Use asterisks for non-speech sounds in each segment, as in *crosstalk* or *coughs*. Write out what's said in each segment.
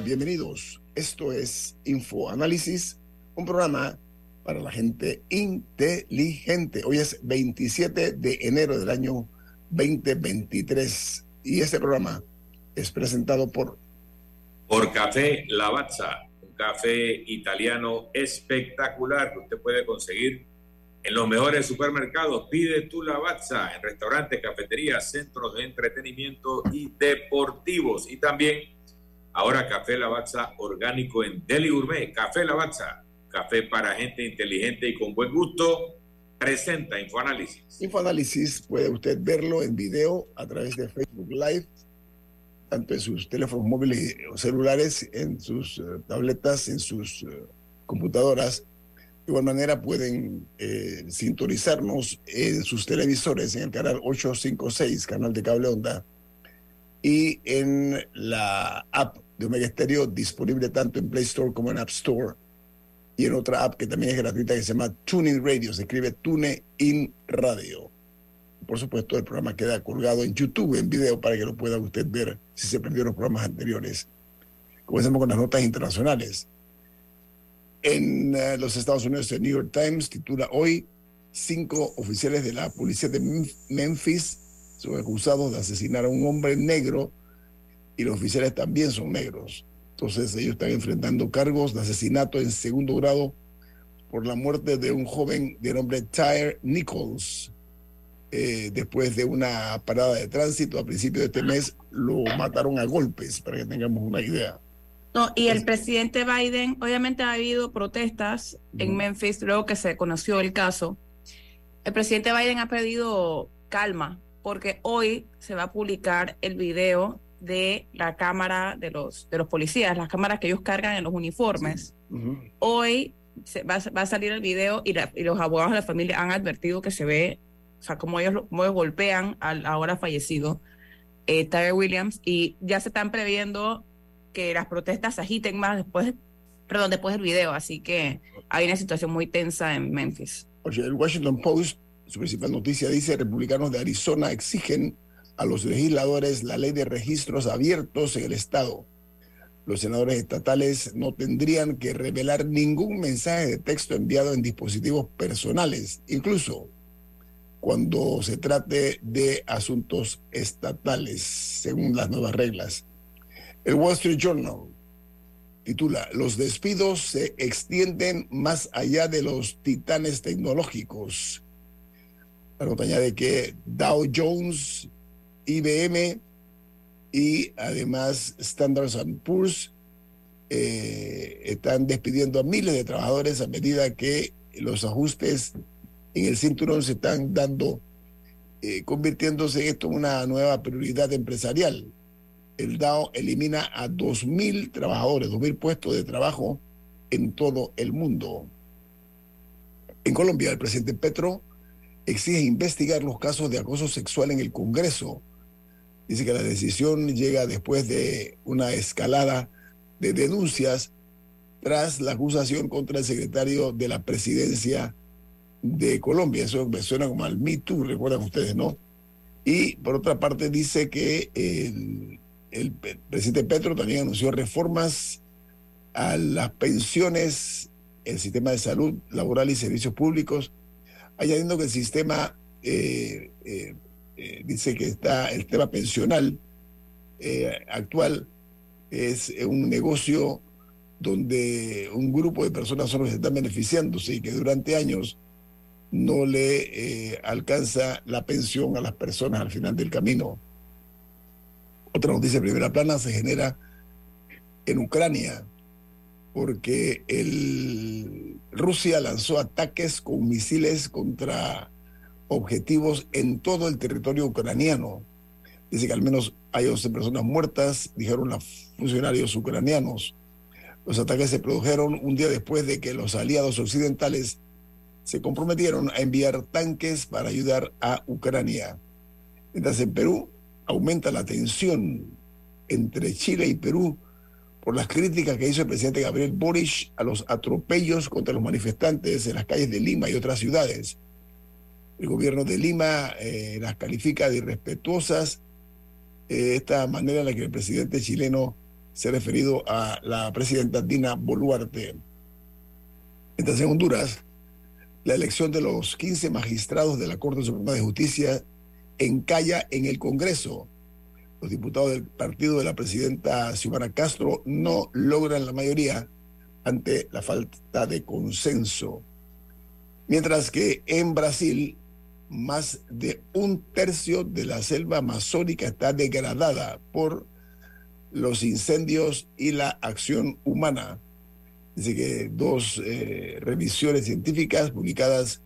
Bienvenidos. Esto es Infoanálisis, un programa para la gente inteligente. Hoy es 27 de enero del año 2023 y este programa es presentado por Por Café Lavazza, un café italiano espectacular que usted puede conseguir en los mejores supermercados. Pide tu Lavazza en restaurantes, cafeterías, centros de entretenimiento y deportivos. Y también ahora Café Lavazza orgánico en Deli Gourmet. Café Lavazza, café para gente inteligente y con buen gusto. Presenta Infoanálisis. Infoanálisis. Puede usted verlo en video a través de Facebook Live, tanto en sus teléfonos móviles o celulares, en sus eh, tabletas, en sus eh, computadoras. De igual manera pueden eh, sintonizarnos en sus televisores en el canal 856, canal de cable onda, y en la app de Omega Stereo disponible tanto en Play Store como en App Store y en otra app que también es gratuita que se llama TuneIn Radio, se escribe TuneIn Radio. Por supuesto, el programa queda colgado en YouTube en video para que lo pueda usted ver si se perdió los programas anteriores. Comencemos con las notas internacionales. En eh, los Estados Unidos, el New York Times titula hoy cinco oficiales de la policía de Mem- Memphis son acusados de asesinar a un hombre negro y los oficiales también son negros. Entonces ellos están enfrentando cargos de asesinato en segundo grado por la muerte de un joven de nombre Tyre Nichols. Eh, después de una parada de tránsito a principios de este mes, lo mataron a golpes, para que tengamos una idea. No, y el presidente Biden, obviamente ha habido protestas en. Memphis luego que se conoció el caso. El presidente Biden ha pedido calma porque hoy se va a publicar el video de la cámara de los, de los policías, las cámaras que ellos cargan en los uniformes. Hoy se va, a- va a salir el video y, la- y los abogados de la familia han advertido que se ve, o sea, cómo ellos, lo- cómo ellos golpean al ahora fallecido eh, Tyre Williams y ya se están previendo que las protestas se agiten más después, perdón, después del video, así que hay una situación muy tensa en Memphis. Oye, el Washington Post, su principal noticia dice, republicanos de Arizona exigen a los legisladores la ley de registros abiertos en el estado. Los senadores estatales no tendrían que revelar ningún mensaje de texto enviado en dispositivos personales, incluso cuando se trate de asuntos estatales, según las nuevas reglas. El Wall Street Journal titula, Los despidos se extienden más allá de los titanes tecnológicos. La nota añade que Dow Jones, IBM y además Standard Poor's eh, están despidiendo a miles de trabajadores a medida que los ajustes en el cinturón se están dando, eh, convirtiéndose esto en una nueva prioridad empresarial el DAO elimina a 2.000 trabajadores, 2.000 puestos de trabajo en todo el mundo. En Colombia, el presidente Petro exige investigar los casos de acoso sexual en el Congreso. Dice que la decisión llega después de una escalada de denuncias tras la acusación contra el secretario de la presidencia de Colombia. Eso me suena como al Me Too, recuerdan ustedes, ¿no? Y por otra parte dice que el, presidente Petro también anunció reformas a las pensiones, el sistema de salud laboral y servicios públicos, añadiendo que el sistema eh, eh, eh, dice que está el tema pensional eh, actual es un negocio donde un grupo de personas solo se están beneficiándose y que durante años no le eh, alcanza la pensión a las personas al final del camino. Otra noticia de primera plana se genera en Ucrania porque el, Rusia lanzó ataques con misiles contra objetivos en todo el territorio ucraniano. Dice que al menos hay 11 personas muertas, dijeron los funcionarios ucranianos. Los ataques se produjeron un día después de que los aliados occidentales se comprometieron a enviar tanques para ayudar a Ucrania. Mientras en Perú aumenta la tensión entre Chile y Perú por las críticas que hizo el presidente Gabriel Boric a los atropellos contra los manifestantes en las calles de Lima y otras ciudades. El gobierno de Lima eh, las califica de irrespetuosas eh, esta manera en la que el presidente chileno se ha referido a la presidenta Dina Boluarte. Mientras en Honduras, la elección de los 15 magistrados de la Corte Suprema de Justicia encalla en el Congreso. Los diputados del partido de la presidenta Xiomara Castro no logran la mayoría ante la falta de consenso. Mientras que en Brasil, más de un tercio de la selva amazónica está degradada por los incendios y la acción humana. Dice que dos eh, revisiones científicas publicadas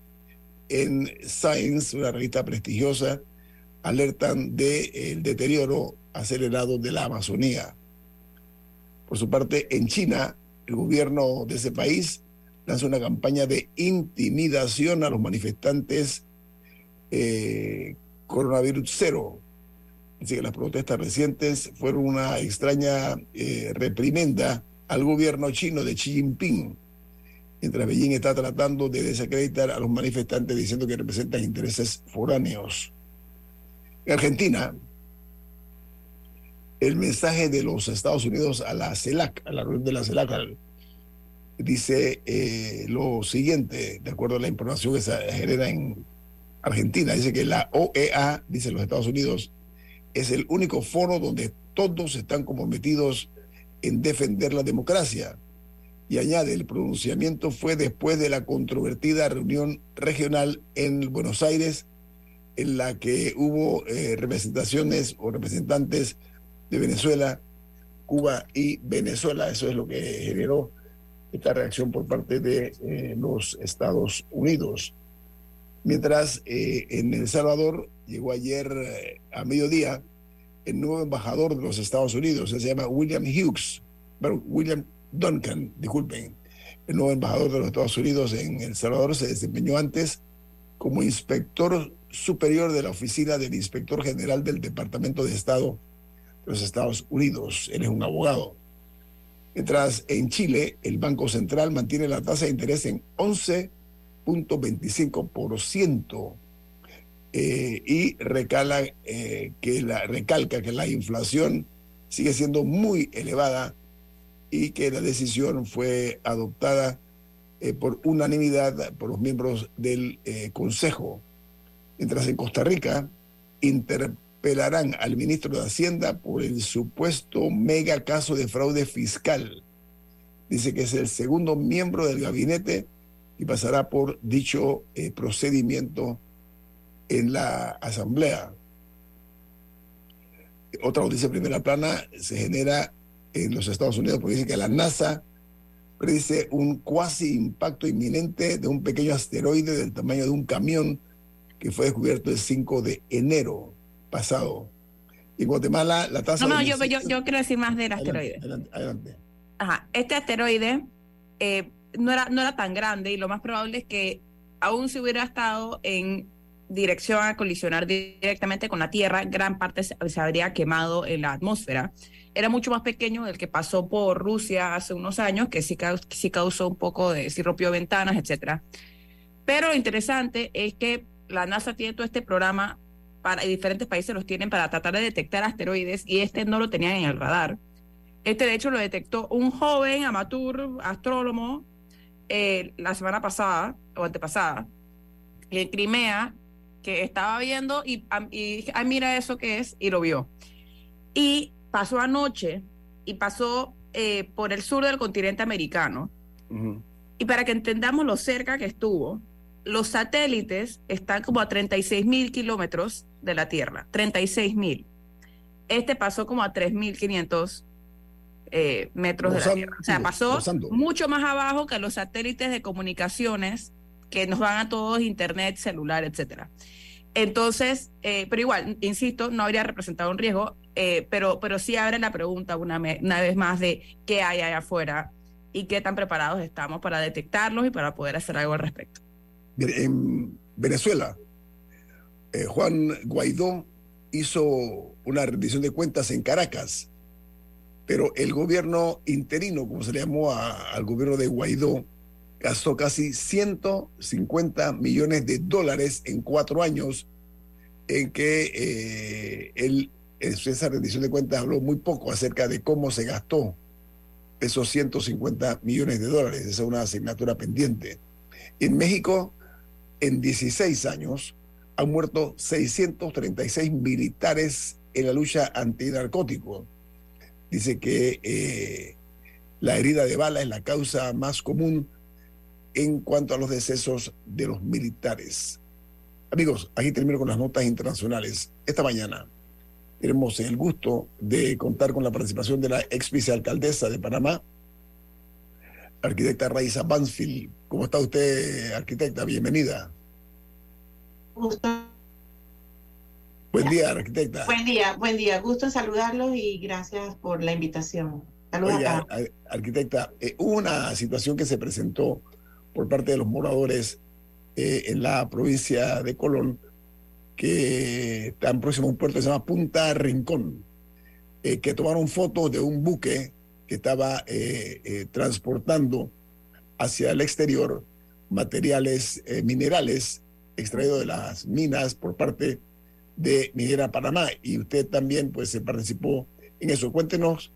en Science, una revista prestigiosa, alertan del el deterioro acelerado de la Amazonía. Por su parte, en China, el gobierno de ese país lanza una campaña de intimidación a los manifestantes eh, coronavirus cero. Dice que las protestas recientes fueron una extraña eh, reprimenda al gobierno chino de Xi Jinping, mientras Beijing está tratando de desacreditar a los manifestantes diciendo que representan intereses foráneos. En Argentina, el mensaje de los Estados Unidos a la CELAC, a la reunión de la CELAC, dice eh, lo siguiente, de acuerdo a la información que se genera en Argentina, dice que la OEA, dice los Estados Unidos, es el único foro donde todos están comprometidos en defender la democracia. Y añade, el pronunciamiento fue después de la controvertida reunión regional en Buenos Aires, en la que hubo eh, representaciones o representantes de Venezuela, Cuba y Venezuela. Eso es lo que generó esta reacción por parte de eh, los Estados Unidos. Mientras eh, en El Salvador llegó ayer eh, a mediodía el nuevo embajador de los Estados Unidos, se llama William Hughes, bueno, William Duncan, disculpen. El nuevo embajador de los Estados Unidos en El Salvador se desempeñó antes como inspector superior de la oficina del inspector general del Departamento de Estado de los Estados Unidos. Él es un abogado. Mientras en Chile el Banco Central mantiene la tasa de interés en 11.25% eh, y eh, que la, recalca que la inflación sigue siendo muy elevada y que la decisión fue adoptada eh, por unanimidad por los miembros del eh, Consejo. Mientras en Costa Rica interpelarán al ministro de Hacienda por el supuesto mega caso de fraude fiscal. Dice que es el segundo miembro del gabinete y pasará por dicho eh, procedimiento en la Asamblea. Otra noticia de primera plana se genera en los Estados Unidos porque dice que la NASA predice un cuasi impacto inminente de un pequeño asteroide del tamaño de un camión que fue descubierto el 5 de enero pasado. En Guatemala la tasa... No, no, de yo, yo, yo quiero decir más del Adelante, asteroide. Adelante, adelante. Ajá, este asteroide eh, no, era, no era tan grande y lo más probable es que aún si hubiera estado en dirección a colisionar directamente con la Tierra, gran parte se, habría quemado en la atmósfera. Era mucho más pequeño del que pasó por Rusia hace unos años, que sí, cau- sí causó un poco de, sí rompió ventanas, etcétera. Pero lo interesante es que la NASA tiene todo este programa para y diferentes países los tienen para tratar de detectar asteroides y este no lo tenían en el radar. Este, de hecho, lo detectó un joven amateur astrónomo eh, la semana pasada o antepasada en Crimea que estaba viendo y, y dije, ay, mira eso que es, y lo vio. Y pasó anoche y pasó eh, por el sur del continente americano. Y para que entendamos lo cerca que estuvo, los satélites están como a 36 mil kilómetros de la Tierra, 36 mil. Este pasó como a 3.500 eh, metros de la Tierra. O sea, pasó mucho más abajo que los satélites de comunicaciones que nos van a todos, internet, celular, etcétera. Entonces, eh, pero igual, insisto, no habría representado un riesgo, eh, pero, pero sí abre la pregunta una, vez más de qué hay allá afuera y qué tan preparados estamos para detectarlos y para poder hacer algo al respecto. En Venezuela, eh, Juan Guaidó hizo una rendición de cuentas en Caracas, pero el gobierno interino, como se le llamó a- al gobierno de Guaidó, gastó casi 150 millones de dólares en cuatro años en que eh, él en esa rendición de cuentas habló muy poco acerca de cómo se gastó esos 150 millones de dólares. Esa es una asignatura pendiente. En México, en 16 años, han muerto 636 militares en la lucha antinarcótico. Dice que eh, la herida de bala es la causa más común en cuanto a los decesos de los militares. Amigos, aquí termino con las notas internacionales. Esta mañana tenemos el gusto de contar con la participación de la ex vicealcaldesa de Panamá, arquitecta Raiza Bansfield. ¿Cómo está usted, arquitecta? Bienvenida. Gusto. Buen día, arquitecta. Buen día, buen día. Gusto en saludarlos y gracias por la invitación. Saludos Oiga, arquitecta, eh, una situación que se presentó por parte de los moradores eh, en la provincia de Colón, que están próximo a un puerto que se llama Punta Rincón, eh, que tomaron fotos de un buque que estaba eh, eh, transportando hacia el exterior materiales minerales extraídos de las minas por parte de Minera Panamá. Y usted también pues se participó en eso. Cuéntenos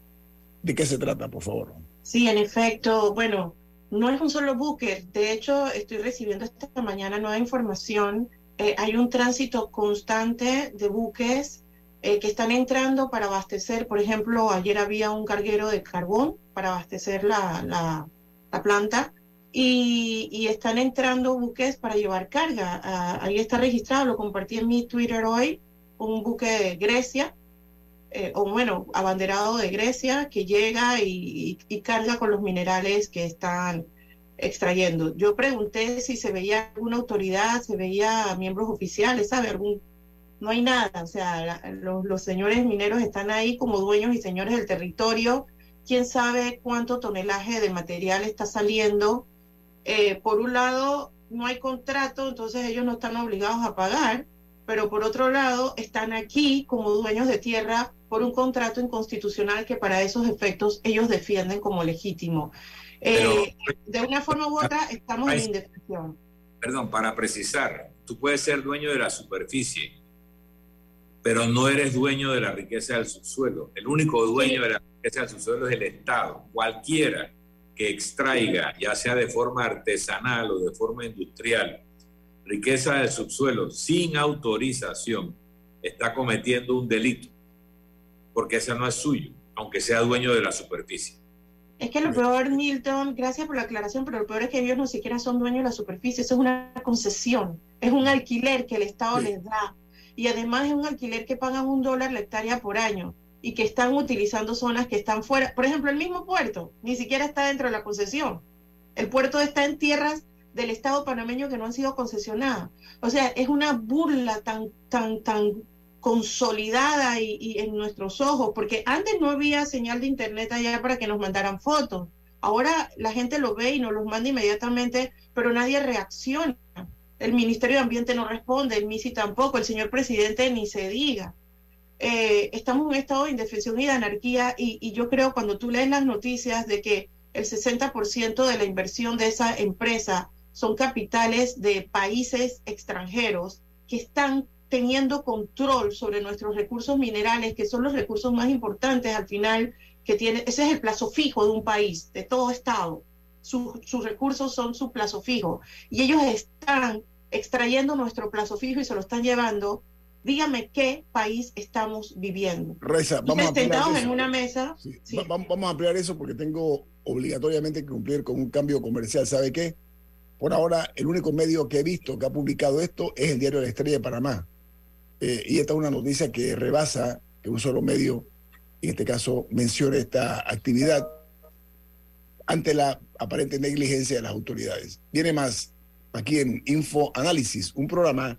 de qué se trata, por favor. Sí, en efecto, bueno, no es un solo buque. De hecho, estoy recibiendo esta mañana nueva información. Eh, hay un tránsito constante de buques eh, que están entrando para abastecer. Por ejemplo, ayer había un carguero de carbón para abastecer la, la planta. Y, están entrando buques para llevar carga. Ah, ahí está registrado, lo compartí en mi Twitter hoy, un buque de Grecia, eh, o bueno, abanderado de Grecia, que llega y, carga con los minerales que están extrayendo. Yo pregunté si se veía alguna autoridad, se veía miembros oficiales, ¿sabe? Algún... No hay nada, o sea, los señores mineros están ahí como dueños y señores del territorio. ¿Quién sabe cuánto tonelaje de material está saliendo? Eh, por un lado, no hay contrato, entonces ellos no están obligados a pagar, pero por otro lado, están aquí como dueños de tierra por un contrato inconstitucional que para esos efectos ellos defienden como legítimo. Eh, de una forma u otra, estamos en indefensión. Perdón, para precisar, tú puedes ser dueño de la superficie, pero no eres dueño de la riqueza del subsuelo. El único dueño de la riqueza del subsuelo es el Estado. Cualquiera que extraiga, ya sea de forma artesanal o de forma industrial, riqueza del subsuelo sin autorización, está cometiendo un delito, porque ese no es suyo, aunque sea dueño de la superficie. Es que lo peor, Milton, gracias por la aclaración, pero lo peor es que ellos no siquiera son dueños de la superficie, eso es una concesión, es un alquiler que el Estado Sí. les da. Y además es un alquiler que pagan un dólar la hectárea por año y que están utilizando zonas que están fuera. Por ejemplo, el mismo puerto ni siquiera está dentro de la concesión. El puerto está en tierras del Estado panameño que no han sido concesionadas. O sea, es una burla tan, tan, tan consolidada y, en nuestros ojos, porque antes no había señal de internet allá para que nos mandaran fotos. Ahora la gente lo ve y nos los manda inmediatamente, pero nadie reacciona. El Ministerio de Ambiente no responde, el MISI tampoco, el señor presidente ni se diga. Eh, estamos en un estado de indefensión y de anarquía y, y yo creo cuando tú lees las noticias de que el 60% de la inversión de esa empresa son capitales de países extranjeros que están teniendo control sobre nuestros recursos minerales, que son los recursos más importantes al final que tiene, ese es el plazo fijo de un país, de todo Estado. Su- sus recursos son su plazo fijo. Y ellos están extrayendo nuestro plazo fijo y se lo están llevando. Dígame qué país estamos viviendo. Reza, vamos a ampliar sentados eso. en una mesa. Sí, sí. va- va- Vamos a ampliar eso porque tengo obligatoriamente que cumplir con un cambio comercial. ¿Sabe qué? Por ahora, el único medio que he visto que ha publicado esto es el diario La Estrella de Panamá. Eh, y esta es una noticia que rebasa que un solo medio, en este caso, mencione esta actividad ante la aparente negligencia de las autoridades. Viene más aquí en Info Análisis, un programa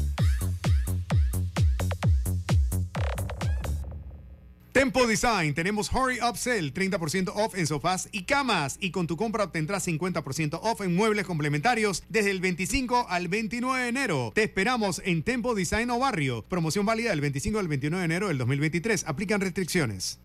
Tempo Design, tenemos Hurry Up Sale, 30% off en sofás y camas. Y con tu compra obtendrás 50% off en muebles complementarios desde el 25 al 29 de enero. Te esperamos en Tempo Design o Barrio. Promoción válida del 25 al 29 de enero del 2023. Aplican restricciones.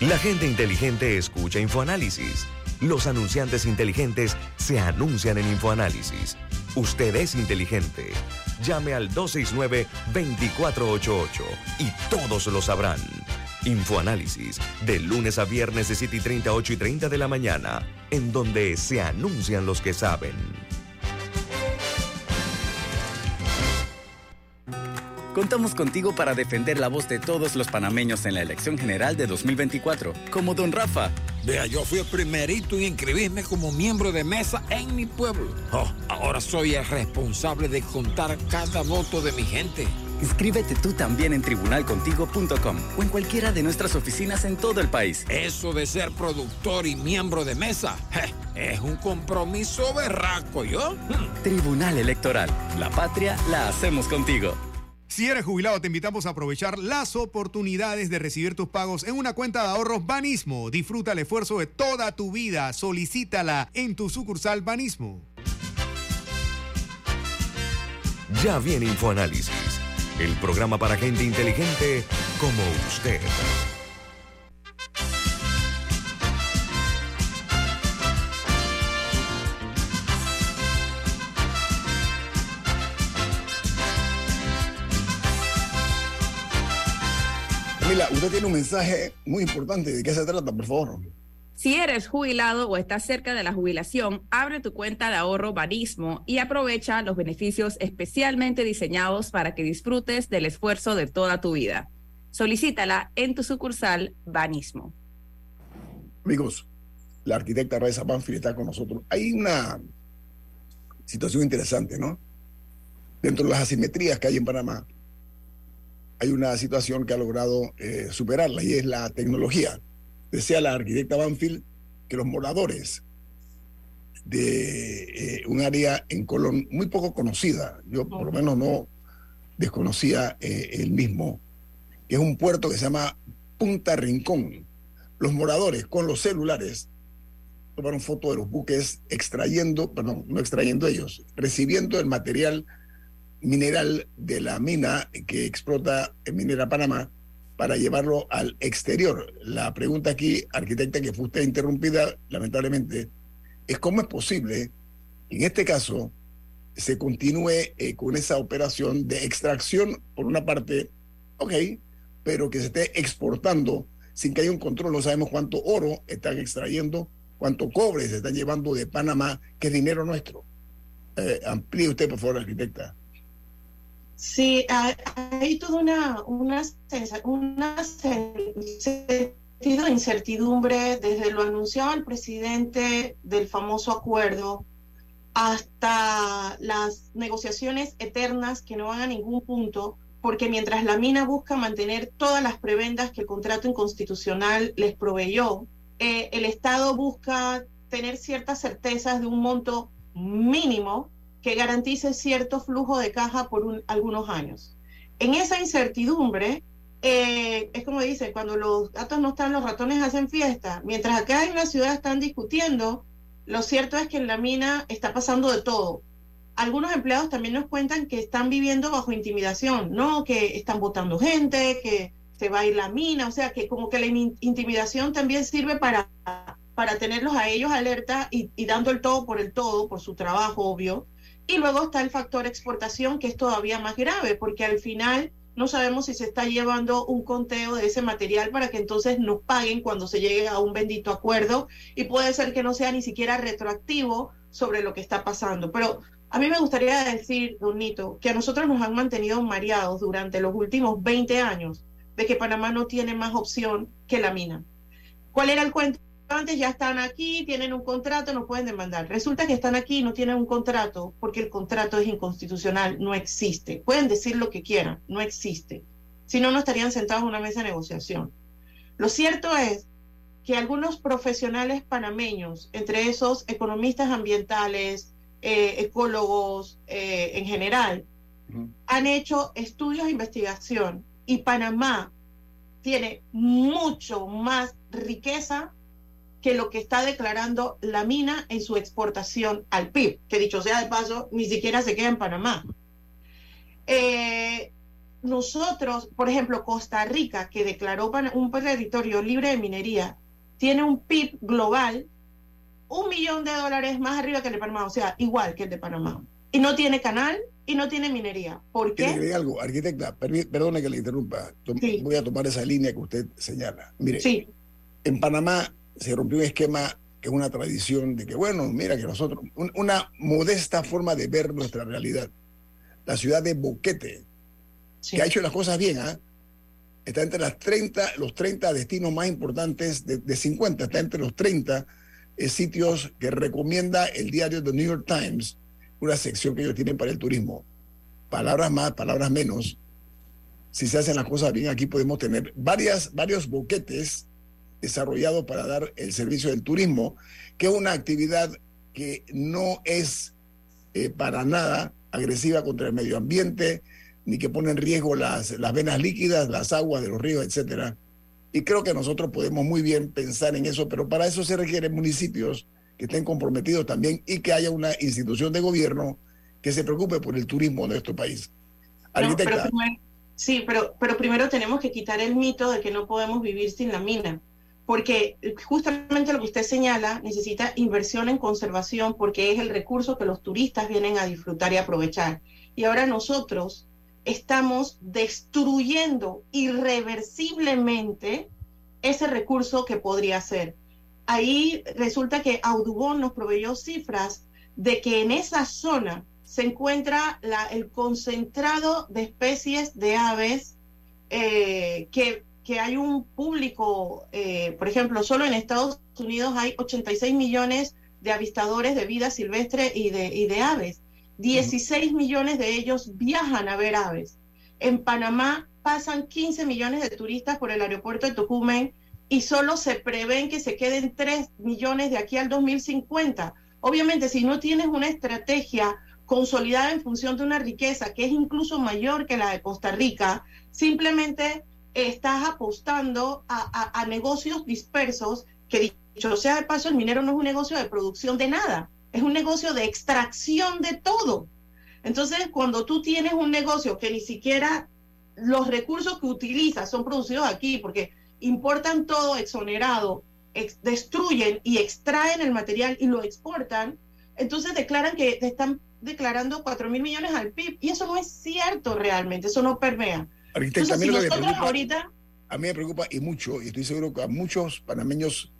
La gente inteligente escucha InfoAnálisis. Los anunciantes inteligentes se anuncian en InfoAnálisis. Usted es inteligente. Llame al 269-2488 y todos lo sabrán. InfoAnálisis, de lunes a viernes de 7 y 30 a 8 y 30 de la mañana, en donde se anuncian los que saben. Contamos contigo para defender la voz de todos los panameños en la elección general de 2024, como Don Rafa. Vea, yo fui el primerito en inscribirme como miembro de mesa en mi pueblo. Oh, ahora soy el responsable de contar cada voto de mi gente. Inscríbete tú también en tribunalcontigo.com o en cualquiera de nuestras oficinas en todo el país. Eso de ser productor y miembro de mesa je, es un compromiso berraco, ¿yo? Tribunal Electoral. La patria la hacemos contigo. Si eres jubilado, te invitamos a aprovechar las oportunidades de recibir tus pagos en una cuenta de ahorros Banismo. Disfruta el esfuerzo de toda tu vida. Solicítala en tu sucursal Banismo. Ya viene InfoAnálisis, el programa para gente inteligente como usted. Camila, usted tiene un mensaje muy importante. ¿De qué se trata, por favor? Si eres jubilado o estás cerca de la jubilación, abre tu cuenta de ahorro Banismo y aprovecha los beneficios especialmente diseñados para que disfrutes del esfuerzo de toda tu vida. Solicítala en tu sucursal Banismo. Amigos, la arquitecta Reza Banfield está con nosotros. Hay una situación interesante, ¿no? Dentro de las asimetrías que hay en Panamá, hay una situación que ha logrado eh, superarla y es la tecnología. Decía la arquitecta Banfield que los moradores de eh, un área en Colón muy poco conocida, yo por lo menos no desconocía eh, el mismo, que es un puerto que se llama Punta Rincón. Los moradores con los celulares tomaron fotos de los buques extrayendo, perdón, no extrayendo ellos, recibiendo el material mineral de la mina que explota en Minera Panamá para llevarlo al exterior. La pregunta aquí, arquitecta, que fue usted interrumpida, lamentablemente, es cómo es posible que en este caso se continúe eh, con esa operación de extracción, por una parte, ok, pero que se esté exportando sin que haya un control. No sabemos cuánto oro están extrayendo, cuánto cobre se están llevando de Panamá, que es dinero nuestro. Eh, amplíe usted, por favor, arquitecta. Sí, hay, hay toda una, una, una sen- sentido de incertidumbre desde lo anunciado el presidente del famoso acuerdo hasta las negociaciones eternas que no van a ningún punto, porque mientras la mina busca mantener todas las prebendas que el contrato inconstitucional les proveyó, eh, el Estado busca tener ciertas certezas de un monto mínimo que garantice cierto flujo de caja por un- algunos años. En esa incertidumbre, eh, es como dice, cuando los gatos no están, los ratones hacen fiesta. Mientras acá en la ciudad están discutiendo, lo cierto es que en la mina está pasando de todo. algunos empleados también nos cuentan que están viviendo bajo intimidación, ¿no? Que están votando gente, que se va a ir la mina, o sea, que como que la in- intimidación también sirve para, para tenerlos a ellos alerta y dando el todo por el todo, por su trabajo, obvio. Y luego está el factor exportación, que es todavía más grave, porque al final no sabemos si se está llevando un conteo de ese material para que entonces nos paguen cuando se llegue a un bendito acuerdo y puede ser que no sea ni siquiera retroactivo sobre lo que está pasando. Pero a mí me gustaría decir, don Nito, que a nosotros nos han mantenido mareados durante los últimos 20 años de que Panamá no tiene más opción que la mina. ¿Cuál era el cuento? Antes ya están aquí, tienen un contrato, nos pueden demandar. Resulta que están aquí y no tienen un contrato porque el contrato es inconstitucional, no existe. Pueden decir lo que quieran, no existe. Si no, no estarían sentados en una mesa de negociación. Lo cierto es que algunos profesionales panameños, entre esos economistas ambientales, eh, ecólogos eh, en general, han hecho estudios de investigación y Panamá tiene mucho más riqueza que lo que está declarando la mina en su exportación al PIB, que dicho sea de paso, ni siquiera se queda en Panamá. Eh, nosotros, por ejemplo, Costa Rica, que declaró un territorio libre de minería, tiene un PIB global un millón de dólares más arriba que el de Panamá, o sea, igual que el de Panamá. Y no tiene canal y no tiene minería. ¿Por ¿Quiere qué? agregar algo? Arquitecta, perdone que le interrumpa. Tom- Voy a tomar esa línea que usted señala. Mire, Sí. en Panamá se rompió un esquema que es una tradición de que, bueno, mira que nosotros, un- una modesta forma de ver nuestra realidad. La ciudad de Boquete, que ha hecho las cosas bien, ¿ah? Está entre las 30, los 30 destinos más importantes de, de 50, está entre los 30 eh, sitios que recomienda el diario The New York Times, una sección que ellos tienen para el turismo. Palabras más, palabras menos. Si se hacen las cosas bien, aquí podemos tener varias, varios boquetes desarrollados para dar el servicio del turismo, que es una actividad que no es eh, para nada agresiva contra el medio ambiente, ni que pone en riesgo las, las venas líquidas, las aguas de los ríos, etcétera. Y creo que nosotros podemos muy bien pensar en eso, pero para eso se requieren municipios que estén comprometidos también y que haya una institución de gobierno que se preocupe por el turismo de nuestro país. No, pero Arquitecta, primero- sí, pero, pero primero tenemos que quitar el mito de que no podemos vivir sin la mina, porque justamente lo que usted señala necesita inversión en conservación porque es el recurso que los turistas vienen a disfrutar y aprovechar. Y ahora nosotros estamos destruyendo irreversiblemente ese recurso que podría ser. Ahí resulta que Audubon nos proveyó cifras de que en esa zona se encuentra el concentrado de especies de aves eh, que, que hay un público, eh, por ejemplo, solo en Estados Unidos hay 86 millones de avistadores de vida silvestre y de, y de aves. 16 millones de ellos viajan a ver aves. En Panamá pasan 15 millones de turistas por el aeropuerto de Tocumen y solo se prevén que se queden 3 millones de aquí al 2050. Obviamente, si no tienes una estrategia consolidada en función de una riqueza que es incluso mayor que la de Costa Rica, simplemente estás apostando a, negocios dispersos que, dicho sea de paso, el minero no es un negocio de producción de nada, es un negocio de extracción de todo. Entonces, cuando tú tienes un negocio que ni siquiera los recursos que utilizas son producidos aquí, porque importan todo exonerado, ex- destruyen y extraen el material y lo exportan, entonces declaran que te están declarando 4 mil millones al PIB. Y eso no es cierto realmente, eso no permea. Arquitecta, a Entonces, mí si lo que me nosotros preocupa, ahorita, a mí me preocupa y mucho, y estoy seguro que a muchos panameños,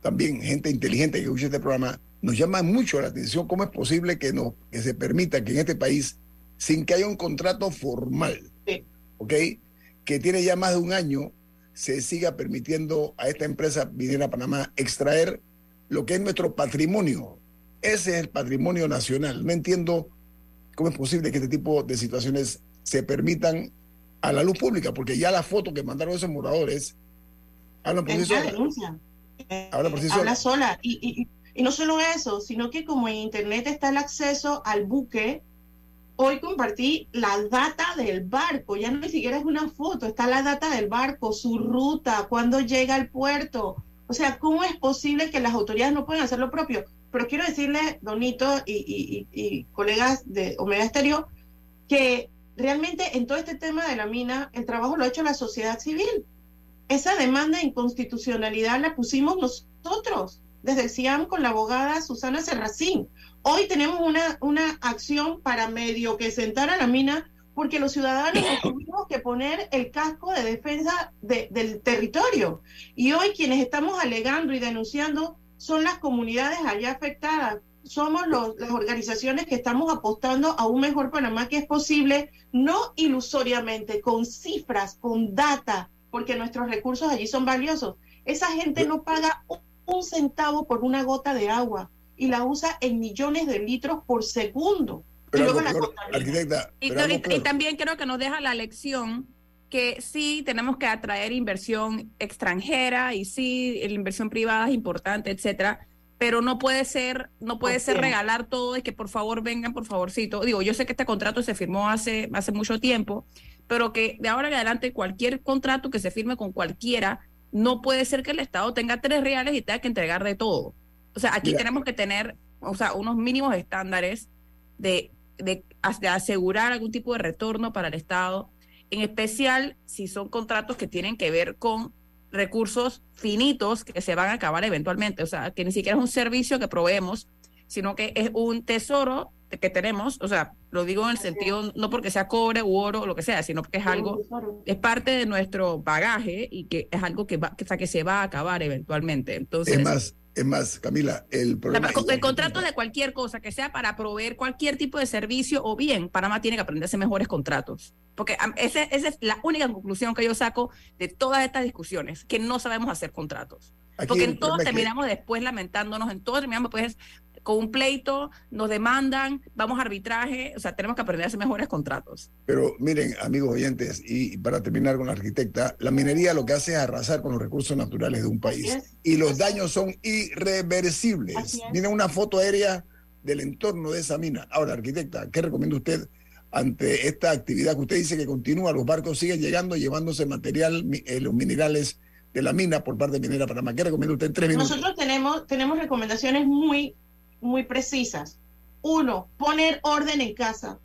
también gente inteligente que escucha este programa, nos llama mucho la atención cómo es posible que, no, que se permita que en este país, sin que haya un contrato formal, ¿ok? Que tiene ya más de un año, se siga permitiendo a esta empresa minera Panamá extraer lo que es nuestro patrimonio. Ese es el patrimonio nacional. No entiendo cómo es posible que este tipo de situaciones se permitan a la luz pública, porque ya la foto que mandaron esos moradores hablan por sí sola. Eh, Habla por sí habla sola. sola. Y, y- y no solo eso, sino que como en Internet está el acceso al buque, hoy compartí la data del barco, ya no ni siquiera es una foto, está la data del barco, su ruta, cuándo llega al puerto. O sea, ¿cómo es posible que las autoridades no puedan hacer lo propio? pero quiero decirle, Donito y, y- y- y colegas de Omega Estéreo, que realmente en todo este tema de la mina, el trabajo lo ha hecho la sociedad civil. Esa demanda de inconstitucionalidad la pusimos nosotros, desde el CIAM con la abogada Susana Serracín. Hoy tenemos una, una acción para medio que sentar a la mina porque los ciudadanos *coughs* nos tuvimos que poner el casco de defensa de- del territorio. Y hoy quienes estamos alegando y denunciando son las comunidades allá afectadas. Somos los- las organizaciones que estamos apostando a un mejor Panamá que es posible, no ilusoriamente, con cifras, con data, porque nuestros recursos allí son valiosos. Esa gente no paga un- un centavo por una gota de agua y la usa en millones de litros por segundo. Y Pero luego algo la contamina. arquitecta, Y, pero y- y peor. también creo que nos deja la lección que sí tenemos que atraer inversión extranjera y sí la inversión privada es importante, etcétera, pero no puede ser no puede ser regalar todo y que por favor vengan por favorcito. Digo, yo sé que este contrato se firmó hace hace mucho tiempo, pero que de ahora en adelante cualquier contrato que se firme con cualquiera no puede ser que el Estado tenga tres reales y tenga que entregar de todo. O sea, aquí tenemos que tener, o sea, unos mínimos estándares de, de, de asegurar algún tipo de retorno para el Estado, en especial si son contratos que tienen que ver con recursos finitos que se van a acabar eventualmente. O sea, que ni siquiera es un servicio que proveemos, sino que es un tesoro que tenemos. O sea, lo digo en el sentido, no porque sea cobre u oro o lo que sea, sino porque es algo es parte de nuestro bagaje y que es algo que, va, que, o sea, que se va a acabar eventualmente. Entonces, Es más, es más, Camila, el problema... el contrato de cualquier cosa que sea para proveer cualquier tipo de servicio o bien, Panamá tiene que aprenderse mejores contratos. Porque ese- esa es la única conclusión que yo saco de todas estas discusiones, que no sabemos hacer contratos. Aquí Porque en todo que- terminamos después lamentándonos, en todo terminamos pues con un pleito, nos demandan, vamos a arbitraje, o sea, tenemos que aprender a hacer mejores contratos. Pero miren, amigos oyentes, y para terminar con la arquitecta, la minería lo que hace es arrasar con los recursos naturales de un país. Y los daños son irreversibles. Miren una foto aérea del entorno de esa mina. Ahora, arquitecta, ¿qué recomienda usted ante esta actividad que usted dice que continúa? Los barcos siguen llegando, llevándose material, eh, los minerales de la mina por parte de Minera Panamá. ¿Qué recomienda usted en tres minutos? Nosotros tenemos, tenemos recomendaciones muy, muy precisas. Uno, poner orden en casa.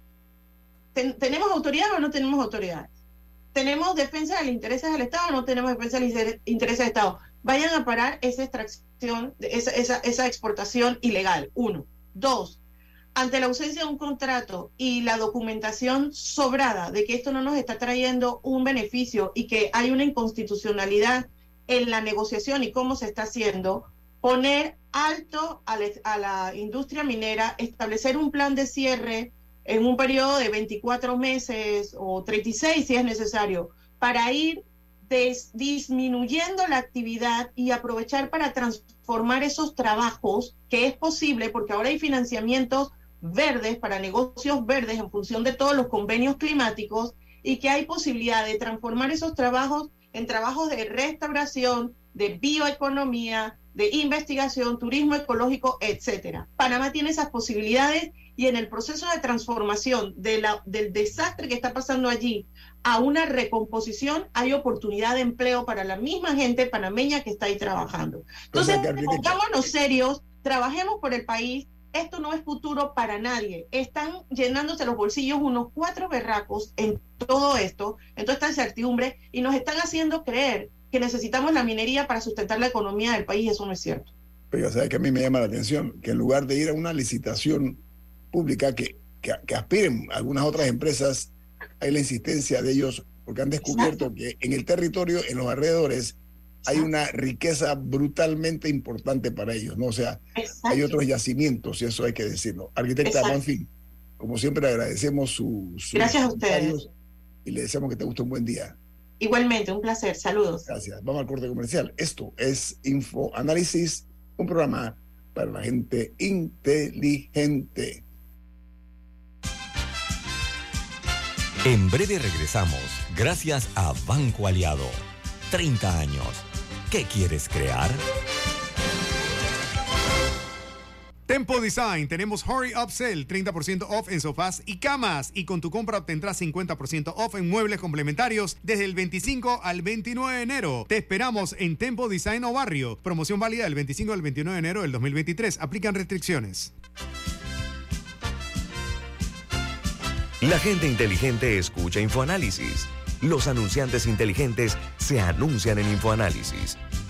Ten- ¿Tenemos autoridad o no tenemos autoridades? ¿Tenemos defensa de los intereses del Estado o no tenemos defensa de los inter- intereses del Estado? Vayan a parar esa extracción, esa, esa, esa exportación ilegal. Uno. Dos, ante la ausencia de un contrato y la documentación sobrada de que esto no nos está trayendo un beneficio y que hay una inconstitucionalidad en la negociación y cómo se está haciendo, poner alto a, la- industria minera, establecer un plan de cierre en un periodo de 24 meses o 36 si es necesario, para ir disminuyendo la actividad y aprovechar para transformar esos trabajos, que es posible porque ahora hay financiamientos verdes para negocios verdes en función de todos los convenios climáticos y que hay posibilidad de transformar esos trabajos en trabajos de restauración, de bioeconomía, de investigación, turismo ecológico, etcétera. Panamá tiene esas posibilidades y en el proceso de transformación de la, del desastre que está pasando allí a una recomposición hay oportunidad de empleo para la misma gente panameña que está ahí trabajando. Entonces, pongámonos serios, trabajemos por el país. Esto no es futuro para nadie. Están llenándose los bolsillos unos cuatro berracos en todo esto, en toda esta incertidumbre, y nos están haciendo creer que necesitamos la minería para sustentar la economía del país. Eso no es cierto. Pero ya sabes que a mí me llama la atención que en lugar de ir a una licitación pública que, que, que aspiren algunas otras empresas, hay la insistencia de ellos porque han descubierto que en el territorio, en los alrededores, hay una riqueza brutalmente importante para ellos, ¿no? O sea, hay otros yacimientos y eso hay que decirlo. Arquitecta Exacto. Manfin, como siempre agradecemos su, sus Gracias a ustedes. y le deseamos que te guste un buen día. Igualmente, un placer. Saludos. Gracias. Vamos al corte comercial. Esto es Info Análisis, un programa para la gente inteligente. En breve regresamos, gracias a Banco Aliado. 30 años. ¿Qué quieres crear? Tempo Design, tenemos Hurry Up Sale, 30% off en sofás y camas. Y con tu compra obtendrás 50% off en muebles complementarios desde el 25 al 29 de enero. Te esperamos en Tempo Design o Barrio. Promoción válida del 25 al 29 de enero del 2023. Aplican restricciones. La gente inteligente escucha InfoAnálisis. Los anunciantes inteligentes se anuncian en InfoAnálisis.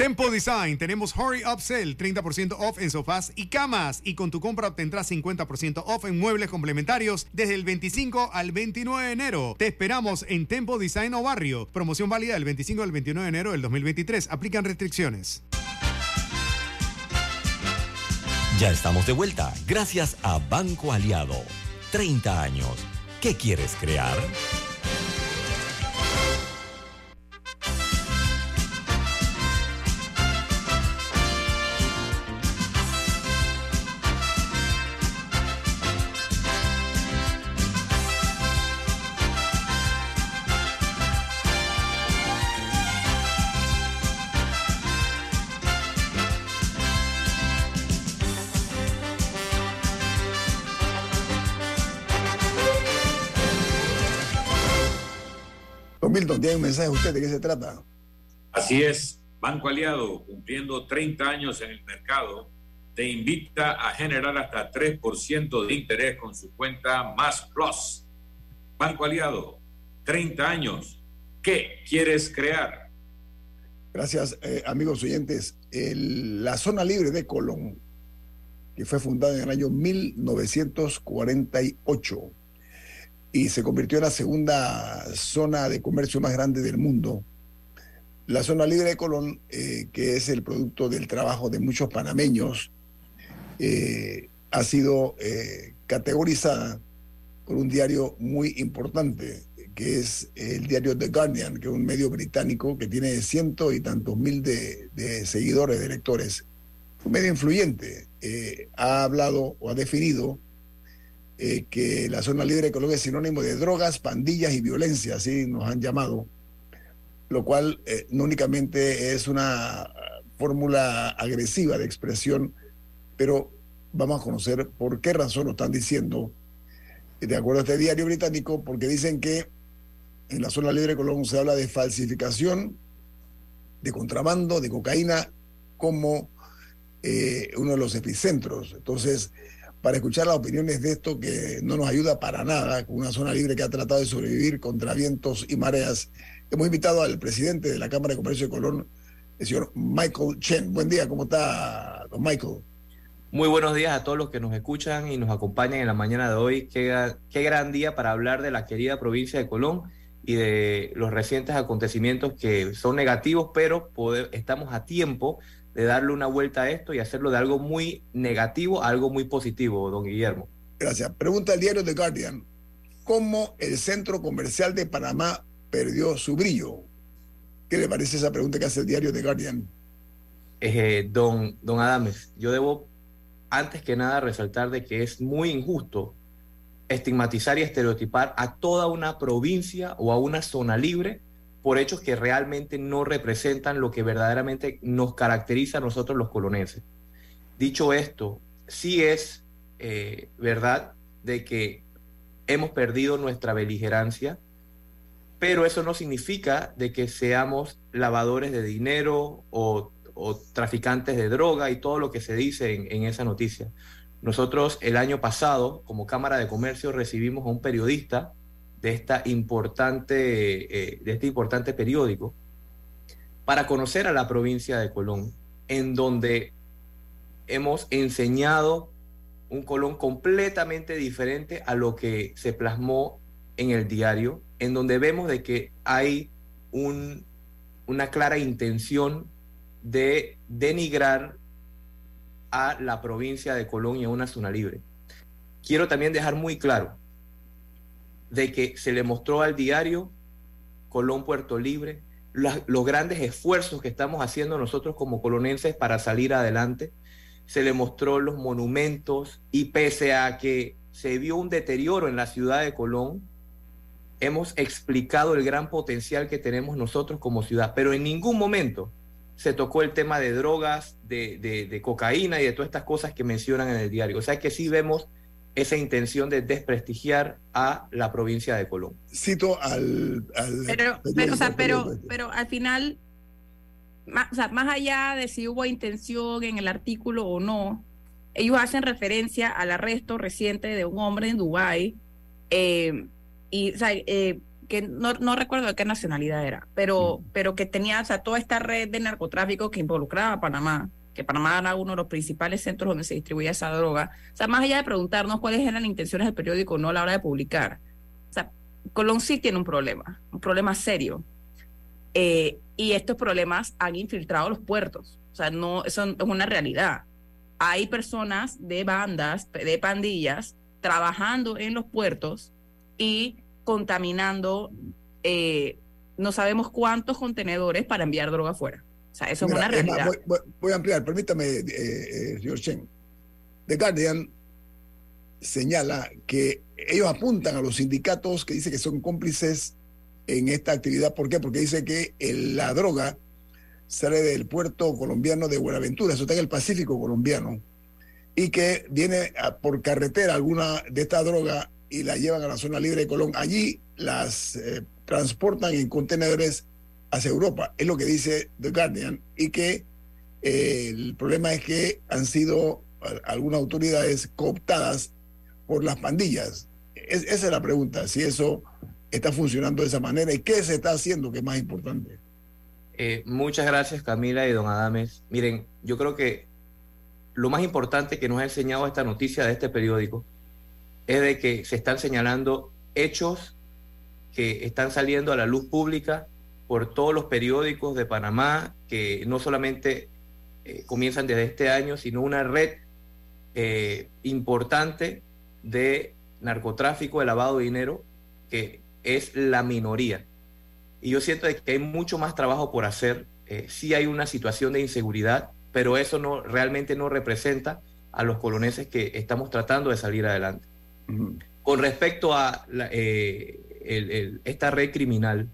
Tempo Design, tenemos Hurry Up Sale, 30% off en sofás y camas. Y con tu compra obtendrás 50% off en muebles complementarios desde el 25 al 29 de enero. Te esperamos en Tempo Design o Barrio. Promoción válida del 25 al 29 de enero del 2023. Aplican restricciones. Ya estamos de vuelta, gracias a Banco Aliado. 30 años. ¿Qué quieres crear? Don Milton, ¿tiene un mensaje usted de qué se trata? Así es, Banco Aliado, cumpliendo 30 años en el mercado, te invita a generar hasta 3% de interés con su cuenta Más Plus. Banco Aliado, 30 años. ¿Qué quieres crear? Gracias, eh, amigos oyentes. El- la zona libre de Colón, que fue fundada en el año 1948 y se convirtió en la segunda zona de comercio más grande del mundo. La zona libre de Colón, eh, que es el producto del trabajo de muchos panameños, eh, ha sido eh, categorizada por un diario muy importante, que es el diario The Guardian, que es un medio británico que tiene ciento y tantos mil de, seguidores, de lectores. Un medio influyente. ha hablado o ha definido eh, que la zona libre de Colombia es sinónimo de drogas, pandillas y violencia, así nos han llamado, lo cual eh, no únicamente es una ah, fórmula agresiva de expresión, pero vamos a conocer por qué razón lo están diciendo, eh, de acuerdo a este diario británico, porque dicen que en la zona libre de Colón se habla de falsificación, de contrabando, de cocaína, como eh, uno de los epicentros. Entonces, para escuchar las opiniones de esto que no nos ayuda para nada, con una zona libre que ha tratado de sobrevivir contra vientos y mareas, hemos invitado al presidente de la Cámara de Comercio de Colón, el señor Michael Chen. Buen día, ¿cómo está, don Michael? Muy buenos días a todos los que nos escuchan y nos acompañan en la mañana de hoy. Qué, qué gran día para hablar de la querida provincia de Colón y de los recientes acontecimientos que son negativos, pero pode- estamos a tiempo de darle una vuelta a esto y hacerlo de algo muy negativo a algo muy positivo, don Guillermo. Gracias. Pregunta el diario The Guardian. ¿Cómo el centro comercial de Panamá perdió su brillo? ¿Qué le parece esa pregunta que hace el diario The Guardian? Eh, don, don Adames, yo debo antes que nada resaltar de que es muy injusto estigmatizar y estereotipar a toda una provincia o a una zona libre por hechos que realmente no representan lo que verdaderamente nos caracteriza a nosotros los colonenses. Dicho esto, sí es eh, verdad de que hemos perdido nuestra beligerancia, pero eso no significa de que seamos lavadores de dinero o, traficantes de droga y todo lo que se dice en, en esa noticia. Nosotros el año pasado, como Cámara de Comercio, recibimos a un periodista de, esta importante, eh, de este importante periódico para conocer a la provincia de Colón, en donde hemos enseñado un Colón completamente diferente a lo que se plasmó en el diario, en donde vemos de que hay un, una clara intención de denigrar a la provincia de Colón y a una zona libre. Quiero también dejar muy claro de que se le mostró al diario Colón Puerto Libre los grandes esfuerzos que estamos haciendo nosotros como colonenses para salir adelante. Se le mostró los monumentos y pese a que se vio un deterioro en la ciudad de Colón, hemos explicado el gran potencial que tenemos nosotros como ciudad, pero en ningún momento se tocó el tema de drogas, de, de- de cocaína y de todas estas cosas que mencionan en el diario. O sea que sí vemos esa intención de desprestigiar a la provincia de Colón. Cito al... al Pero, pero, o sea, pero, pero al final, más, o sea, más allá de si hubo intención en el artículo o no, ellos hacen referencia al arresto reciente de un hombre en Dubái eh, y o sea, eh, que no, no recuerdo de qué nacionalidad era, pero, pero que tenía o sea, toda esta red de narcotráfico que involucraba a Panamá, que Panamá era uno de los principales centros donde se distribuía esa droga. O sea, más allá de preguntarnos cuáles eran las intenciones del periódico no a la hora de publicar. O sea, Colón sí tiene un problema, un problema serio. Eh, y estos problemas han infiltrado los puertos. O sea, no, eso es una realidad. Hay personas de bandas, de pandillas, trabajando en los puertos y contaminando eh, no sabemos cuántos contenedores para enviar droga afuera. O sea, eso Mira, es una es más, realidad. voy, voy- voy a ampliar, permítame, eh, eh, señor Chen. The Guardian señala que ellos apuntan a los sindicatos que dice que son cómplices en esta actividad. ¿Por qué? Porque dice que el- la droga sale del puerto colombiano de Buenaventura, eso está en el Pacífico colombiano, y que viene a- por carretera alguna de esta droga y la llevan a la zona libre de Colón. Allí las eh, transportan en contenedores hacia Europa. Es lo que dice The Guardian. Y que eh, el problema es que han sido algunas autoridades cooptadas por las pandillas. Es- esa es la pregunta, si eso está funcionando de esa manera y qué se está haciendo, que es más importante. Eh, muchas gracias Camila y don Adames. Miren, yo creo que lo más importante que nos ha enseñado esta noticia de este periódico es de que se están señalando hechos que están saliendo a la luz pública por todos los periódicos de Panamá, que no solamente eh, comienzan desde este año, sino una red eh, importante de narcotráfico, de lavado de dinero, que es la minoría. Y yo siento que hay mucho más trabajo por hacer. Eh, sí hay una situación de inseguridad, pero eso no realmente no representa a los coloneses que estamos tratando de salir adelante. Con respecto a la- eh, el- el- esta red criminal,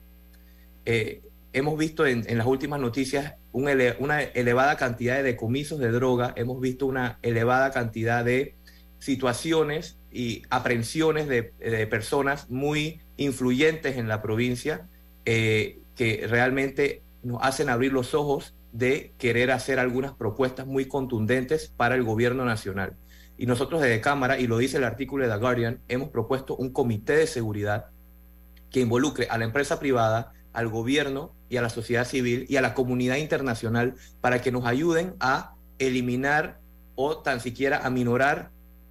eh, hemos visto en, en las últimas noticias un ele- una elevada cantidad de decomisos de droga, hemos visto una elevada cantidad de situaciones y aprehensiones de, de personas muy influyentes en la provincia eh, que realmente nos hacen abrir los ojos de querer hacer algunas propuestas muy contundentes para el gobierno nacional. Y nosotros desde Cámara, y lo dice el artículo de The Guardian, hemos propuesto un comité de seguridad que involucre a la empresa privada, al gobierno y a la sociedad civil y a la comunidad internacional para que nos ayuden a eliminar o tan siquiera a minorar